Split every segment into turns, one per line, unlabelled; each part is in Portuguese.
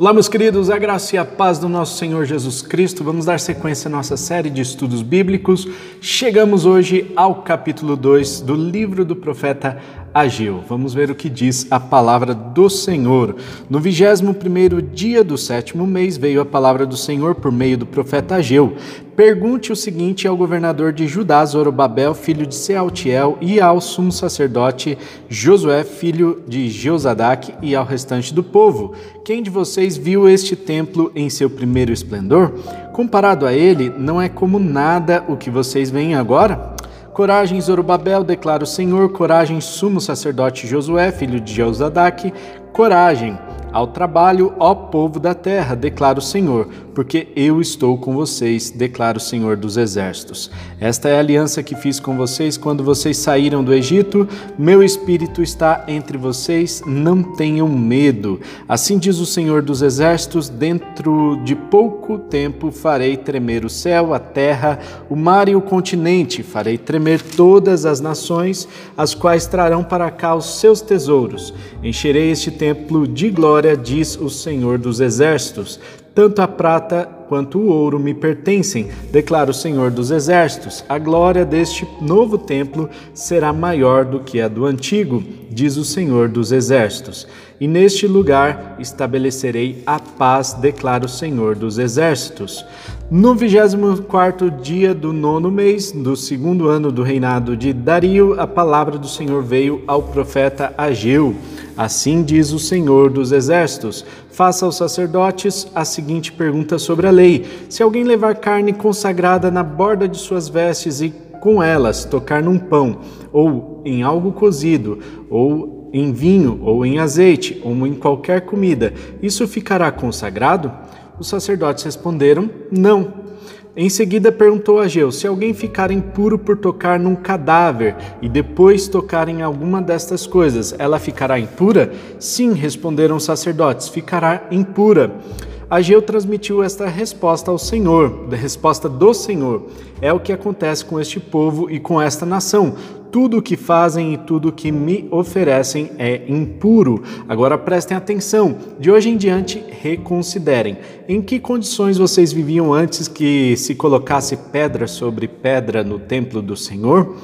Olá, meus queridos, a graça e a paz do nosso Senhor Jesus Cristo. Vamos dar sequência à nossa série de estudos bíblicos. Chegamos hoje ao capítulo 2 do livro do profeta Ageu. Vamos ver o que diz a palavra do Senhor. No 21 dia do sétimo mês veio a palavra do Senhor por meio do profeta Ageu. Pergunte o seguinte ao governador de Judá, Zorobabel, filho de Sealtiel, e ao sumo sacerdote Josué, filho de Jeozadak, e ao restante do povo: Quem de vocês viu este templo em seu primeiro esplendor? Comparado a ele, não é como nada o que vocês veem agora? Coragem, Zorobabel, declara o Senhor. Coragem, sumo sacerdote Josué, filho de Jeozadak. Coragem ao trabalho, ó povo da terra, declara o Senhor, porque eu estou com vocês, declara o Senhor dos exércitos. Esta é a aliança que fiz com vocês quando vocês saíram do Egito. Meu espírito está entre vocês, não tenham medo. Assim diz o Senhor dos exércitos: dentro de pouco tempo farei tremer o céu, a terra, o mar e o continente, farei tremer todas as nações, as quais trarão para cá os seus tesouros. Encherei este templo de glória diz o Senhor dos Exércitos. Tanto a prata quanto o ouro me pertencem, declara o Senhor dos Exércitos. A glória deste novo templo será maior do que a do antigo, diz o Senhor dos Exércitos. E neste lugar estabelecerei a paz, declara o Senhor dos Exércitos. No 24 dia do nono mês, do segundo ano do reinado de Dario, a palavra do Senhor veio ao profeta Ageu. Assim diz o Senhor dos Exércitos: Faça aos sacerdotes a seguinte pergunta sobre a lei: Se alguém levar carne consagrada na borda de suas vestes e com elas tocar num pão, ou em algo cozido, ou em vinho, ou em azeite, ou em qualquer comida, isso ficará consagrado? Os sacerdotes responderam: Não. Em seguida perguntou a Ageu: Se alguém ficar impuro por tocar num cadáver e depois tocar em alguma destas coisas, ela ficará impura? Sim, responderam os sacerdotes: ficará impura. Ageu transmitiu esta resposta ao Senhor, da resposta do Senhor. É o que acontece com este povo e com esta nação. Tudo o que fazem e tudo o que me oferecem é impuro. Agora prestem atenção. De hoje em diante, reconsiderem. Em que condições vocês viviam antes que se colocasse pedra sobre pedra no templo do Senhor?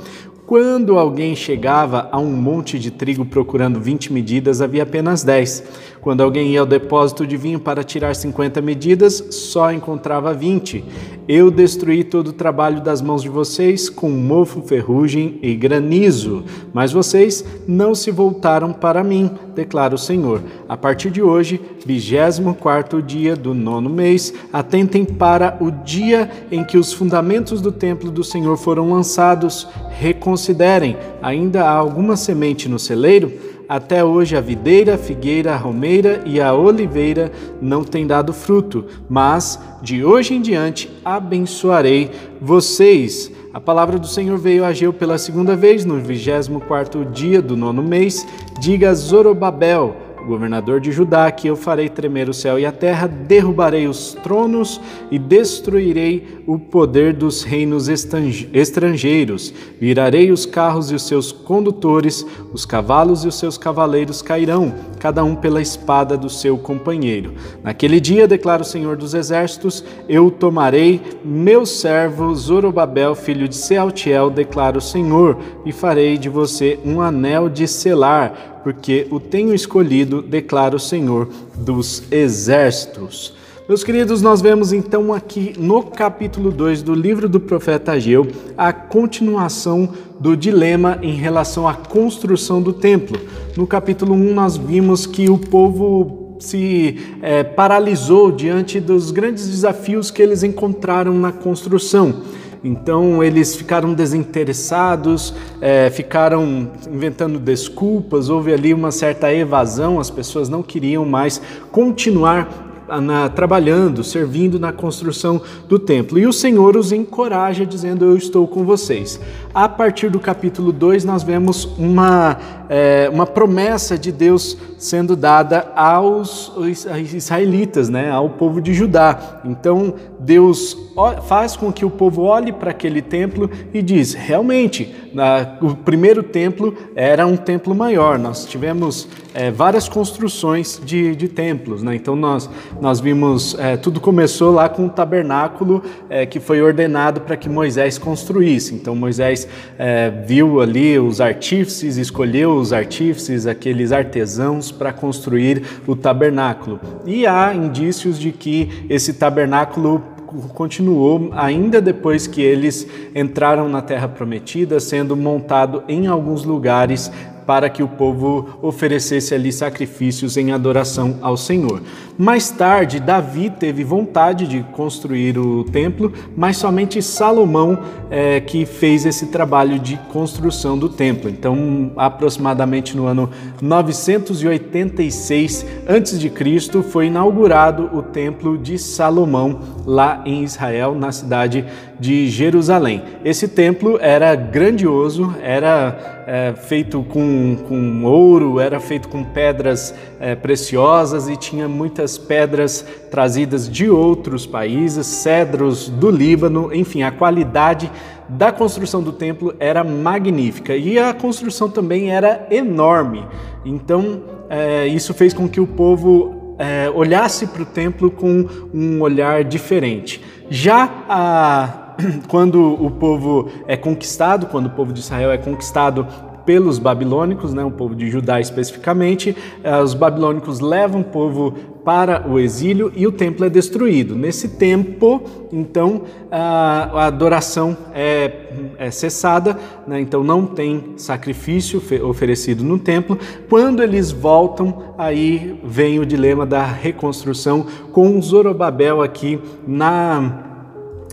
Quando alguém chegava a um monte de trigo procurando 20 medidas, havia apenas 10. Quando alguém ia ao depósito de vinho para tirar 50 medidas, só encontrava 20. Eu destruí todo o trabalho das mãos de vocês com mofo, ferrugem e granizo, mas vocês não se voltaram para mim, declara o Senhor. A partir de hoje, 24 dia do nono mês, atentem para o dia em que os fundamentos do templo do Senhor foram lançados. Reconsiderem: ainda há alguma semente no celeiro? Até hoje a videira, a figueira, a romeira e a oliveira não têm dado fruto, mas de hoje em diante abençoarei vocês. A palavra do Senhor veio a Ageu pela segunda vez no 24 dia do nono mês. Diga Zorobabel, governador de Judá, que eu farei tremer o céu e a terra, derrubarei os tronos e destruirei o poder dos reinos estrangeiros. Virarei os carros e os seus condutores, os cavalos e os seus cavaleiros cairão, cada um pela espada do seu companheiro. Naquele dia, declara o Senhor dos Exércitos, eu tomarei meu servo Zorobabel, filho de Sealtiel, declara o Senhor, e farei de você um anel de selar porque o tenho escolhido, declara o Senhor dos exércitos. Meus queridos, nós vemos então aqui no capítulo 2 do livro do profeta Ageu a continuação do dilema em relação à construção do templo. No capítulo 1, nós vimos que o povo se é, paralisou diante dos grandes desafios que eles encontraram na construção. Então eles ficaram desinteressados, é, ficaram inventando desculpas, houve ali uma certa evasão, as pessoas não queriam mais continuar na, trabalhando, servindo na construção do templo. E o Senhor os encoraja, dizendo: Eu estou com vocês. A partir do capítulo 2, nós vemos uma, é, uma promessa de Deus sendo dada aos israelitas, né, ao povo de Judá. Então, Deus faz com que o povo olhe para aquele templo e diz: realmente, o primeiro templo era um templo maior, nós tivemos é, várias construções de, de templos, né? então nós, nós vimos, é, tudo começou lá com o tabernáculo é, que foi ordenado para que Moisés construísse, então Moisés é, viu ali os artífices, escolheu os artífices, aqueles artesãos para construir o tabernáculo, e há indícios de que esse tabernáculo continuou ainda depois que eles entraram na Terra Prometida, sendo montado em alguns lugares para que o povo oferecesse ali sacrifícios em adoração ao Senhor. Mais tarde, Davi teve vontade de construir o templo, mas somente Salomão é, que fez esse trabalho de construção do templo. Então, aproximadamente no ano 986 a.C., foi inaugurado o templo de Salomão lá em Israel, na cidade de Jerusalém. Esse templo era grandioso, era é, feito com, com ouro, era feito com pedras é, preciosas e tinha muitas muitas pedras trazidas de outros países, cedros do Líbano, enfim, a qualidade da construção do templo era magnífica e a construção também era enorme. Então, é, isso fez com que o povo é, olhasse para o templo com um olhar diferente. Já a, quando o povo é conquistado, quando o povo de Israel é conquistado pelos babilônicos, né, o povo de Judá especificamente. Eh, os babilônicos levam o povo para o exílio e o templo é destruído. Nesse tempo, então, a adoração é, é cessada, né? então não tem sacrifício oferecido no templo. Quando eles voltam, aí vem o dilema da reconstrução com Zorobabel aqui na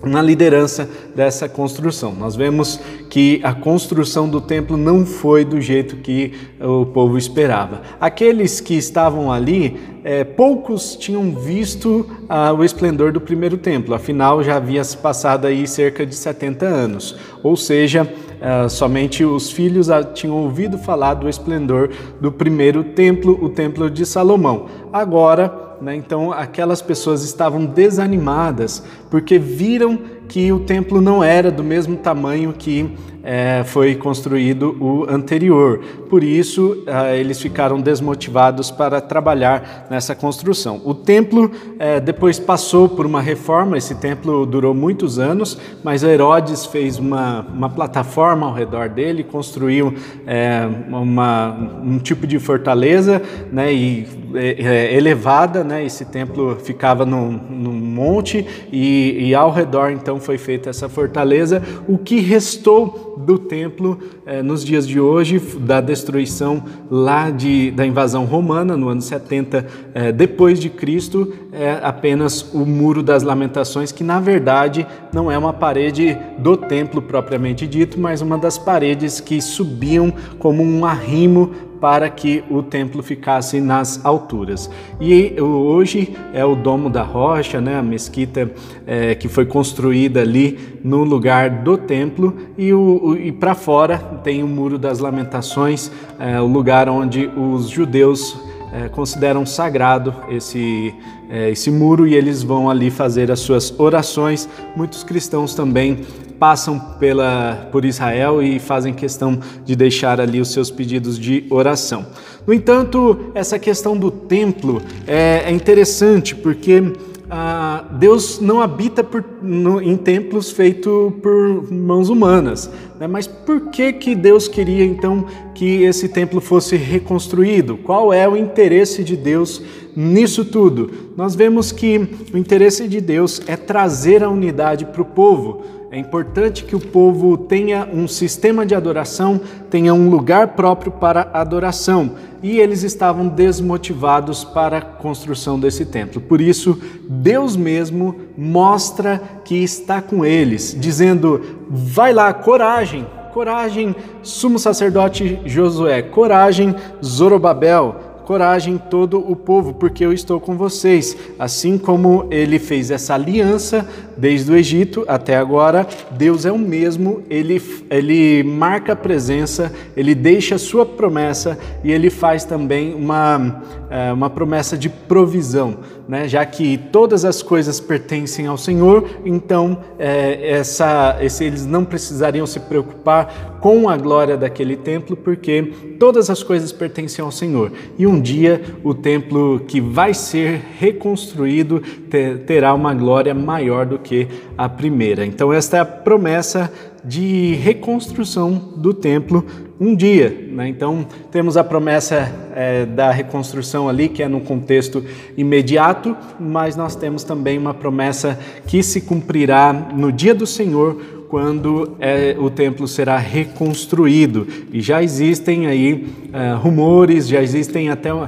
na liderança dessa construção. Nós vemos que a construção do templo não foi do jeito que o povo esperava. Aqueles que estavam ali, é, poucos tinham visto ah, o esplendor do primeiro templo, afinal já havia se passado aí cerca de 70 anos, ou seja, ah, somente os filhos tinham ouvido falar do esplendor do primeiro templo, o templo de Salomão. Agora, né? Então, aquelas pessoas estavam desanimadas porque viram que o templo não era do mesmo tamanho que é, foi construído o anterior. Por isso, é, eles ficaram desmotivados para trabalhar nessa construção. O templo é, depois passou por uma reforma, esse templo durou muitos anos, mas Herodes fez uma, uma plataforma ao redor dele, construiu é, uma, um tipo de fortaleza né, e, é, é, elevada. Né, esse templo ficava num, num monte e, e ao redor então foi feita essa fortaleza. O que restou do templo eh, nos dias de hoje, da destruição lá de, da invasão romana, no ano 70 eh, depois de Cristo, é apenas o Muro das Lamentações, que na verdade não é uma parede do templo propriamente dito, mas uma das paredes que subiam como um arrimo para que o templo ficasse nas alturas. E hoje é o Domo da Rocha, né, a mesquita é, que foi construída ali no lugar do templo, e, e para fora tem o Muro das Lamentações, é, o lugar onde os judeus é, consideram sagrado esse, é, esse muro e eles vão ali fazer as suas orações. Muitos cristãos também passam pela, por Israel e fazem questão de deixar ali os seus pedidos de oração. No entanto, essa questão do templo é, é interessante porque ah, Deus não habita por, no, em templos feitos por mãos humanas. Né? Mas por que, que Deus queria então que esse templo fosse reconstruído? Qual é o interesse de Deus nisso tudo? Nós vemos que o interesse de Deus é trazer a unidade para o povo. É importante que o povo tenha um sistema de adoração, tenha um lugar próprio para adoração. E eles estavam desmotivados para a construção desse templo. Por isso, Deus mesmo mostra que está com eles, dizendo: vai lá, coragem, coragem, sumo sacerdote Josué, coragem, Zorobabel coragem todo o povo, porque eu estou com vocês. Assim como ele fez essa aliança desde o Egito até agora, Deus é o mesmo, ele, ele marca a presença, ele deixa sua promessa e ele faz também uma, é, uma promessa de provisão, né? já que todas as coisas pertencem ao Senhor, então é, essa, esse, eles não precisariam se preocupar com a glória daquele templo, porque todas as coisas pertencem ao Senhor. E um dia o templo que vai ser reconstruído terá uma glória maior do que a primeira. Então, esta é a promessa de reconstrução do templo um dia. Né? Então, temos a promessa é, da reconstrução ali, que é no contexto imediato, mas nós temos também uma promessa que se cumprirá no dia do Senhor, quando é, o templo será reconstruído. E já existem aí uh, rumores, já existem até, uh,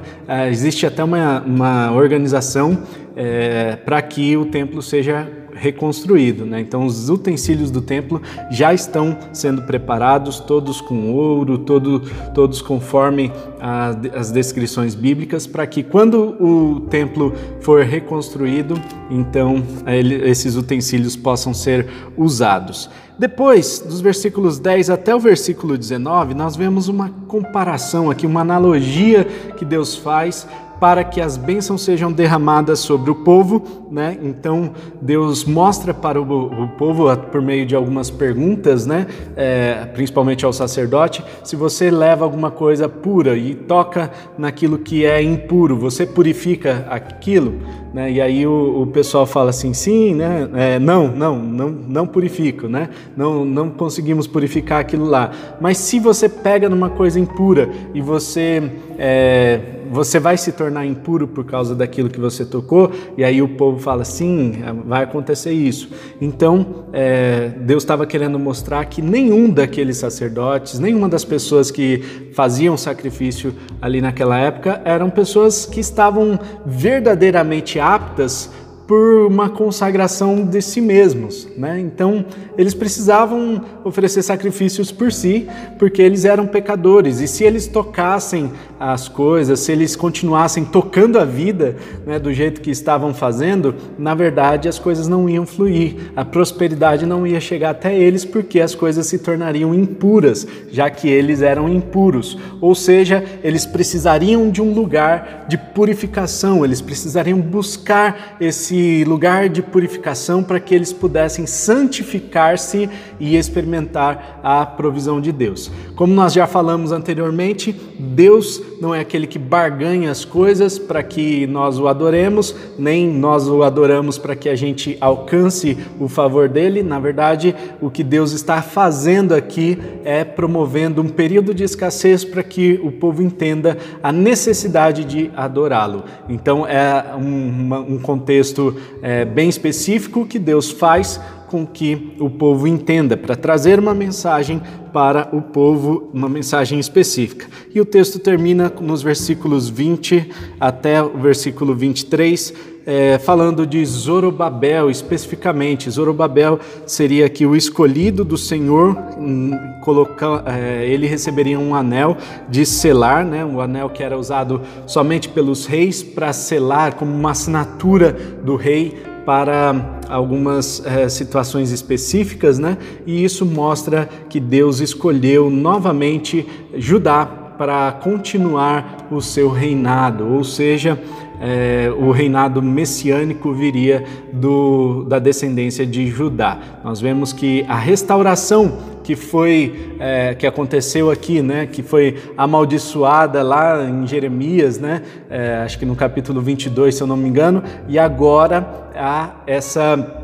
existe até uma, uma organização uh, para que o templo seja reconstruído. Né? Então, os utensílios do templo já estão sendo preparados, todos com ouro, todo, todos conforme a, as descrições bíblicas, para que quando o templo for reconstruído, então ele, esses utensílios possam ser usados. Depois, dos versículos 10 até o versículo 19, nós vemos uma comparação aqui, uma analogia que Deus faz para que as bênçãos sejam derramadas sobre o povo, né? Então Deus mostra para o, o povo por meio de algumas perguntas, né? É, principalmente ao sacerdote, se você leva alguma coisa pura e toca naquilo que é impuro, você purifica aquilo, né? E aí o, o pessoal fala assim, sim, né? É, não, não, não, não purifico, né? Não, não conseguimos purificar aquilo lá. Mas se você pega numa coisa impura e você é, você vai se tornar impuro por causa daquilo que você tocou, e aí o povo fala, sim, vai acontecer isso. Então, é, Deus estava querendo mostrar que nenhum daqueles sacerdotes, nenhuma das pessoas que faziam sacrifício ali naquela época, eram pessoas que estavam verdadeiramente aptas por uma consagração de si mesmos, né? Então, eles precisavam oferecer sacrifícios por si, porque eles eram pecadores. E se eles tocassem as coisas, se eles continuassem tocando a vida, né, do jeito que estavam fazendo, na verdade as coisas não iam fluir. A prosperidade não ia chegar até eles, porque as coisas se tornariam impuras, já que eles eram impuros. Ou seja, eles precisariam de um lugar de purificação, eles precisariam buscar esse lugar de purificação para que eles pudessem santificar-se e experimentar a provisão de Deus. Como nós já falamos anteriormente, Deus não é aquele que barganha as coisas para que nós o adoremos, nem nós o adoramos para que a gente alcance o favor dele. Na verdade, o que Deus está fazendo aqui é promovendo um período de escassez para que o povo entenda a necessidade de adorá-lo. Então, é um, um contexto é, bem específico que Deus faz com que o povo entenda, para trazer uma mensagem para o povo, uma mensagem específica. E o texto termina nos versículos 20 até o versículo 23, é, falando de Zorobabel especificamente. Zorobabel seria aqui o escolhido do Senhor, hum, colocar, é, ele receberia um anel de selar, né, um anel que era usado somente pelos reis para selar como uma assinatura do rei para algumas é, situações específicas, né? E isso mostra que Deus escolheu novamente Judá para continuar o seu reinado, ou seja, é, o reinado messiânico viria do, da descendência de Judá. Nós vemos que a restauração que foi é, que aconteceu aqui, né, que foi amaldiçoada lá em Jeremias, né, é, acho que no capítulo 22, se eu não me engano, e agora há essa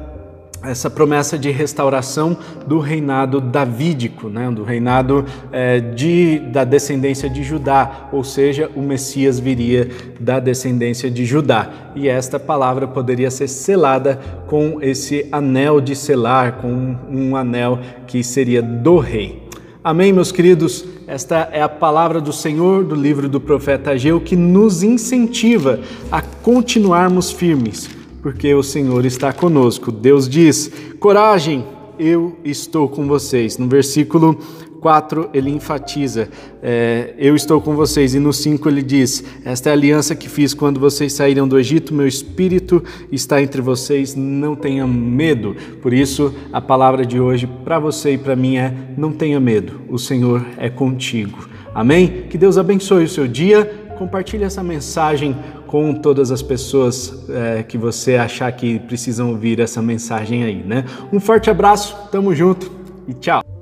essa promessa de restauração do reinado davídico, né, do reinado é, de, da descendência de Judá, ou seja, o Messias viria da descendência de Judá. E esta palavra poderia ser selada com esse anel de selar, com um anel que seria do rei. Amém, meus queridos? Esta é a palavra do Senhor do livro do profeta Ageu que nos incentiva a continuarmos firmes porque o Senhor está conosco. Deus diz: coragem, eu estou com vocês. No versículo 4 ele enfatiza: é, Eu estou com vocês. E no 5 ele diz: Esta é a aliança que fiz quando vocês saíram do Egito, meu espírito está entre vocês, não tenham medo. Por isso, a palavra de hoje para você e para mim é: Não tenha medo, o Senhor é contigo. Amém? Que Deus abençoe o seu dia. Compartilhe essa mensagem com todas as pessoas é, que você achar que precisam ouvir essa mensagem aí, né? Um forte abraço, tamo junto e tchau!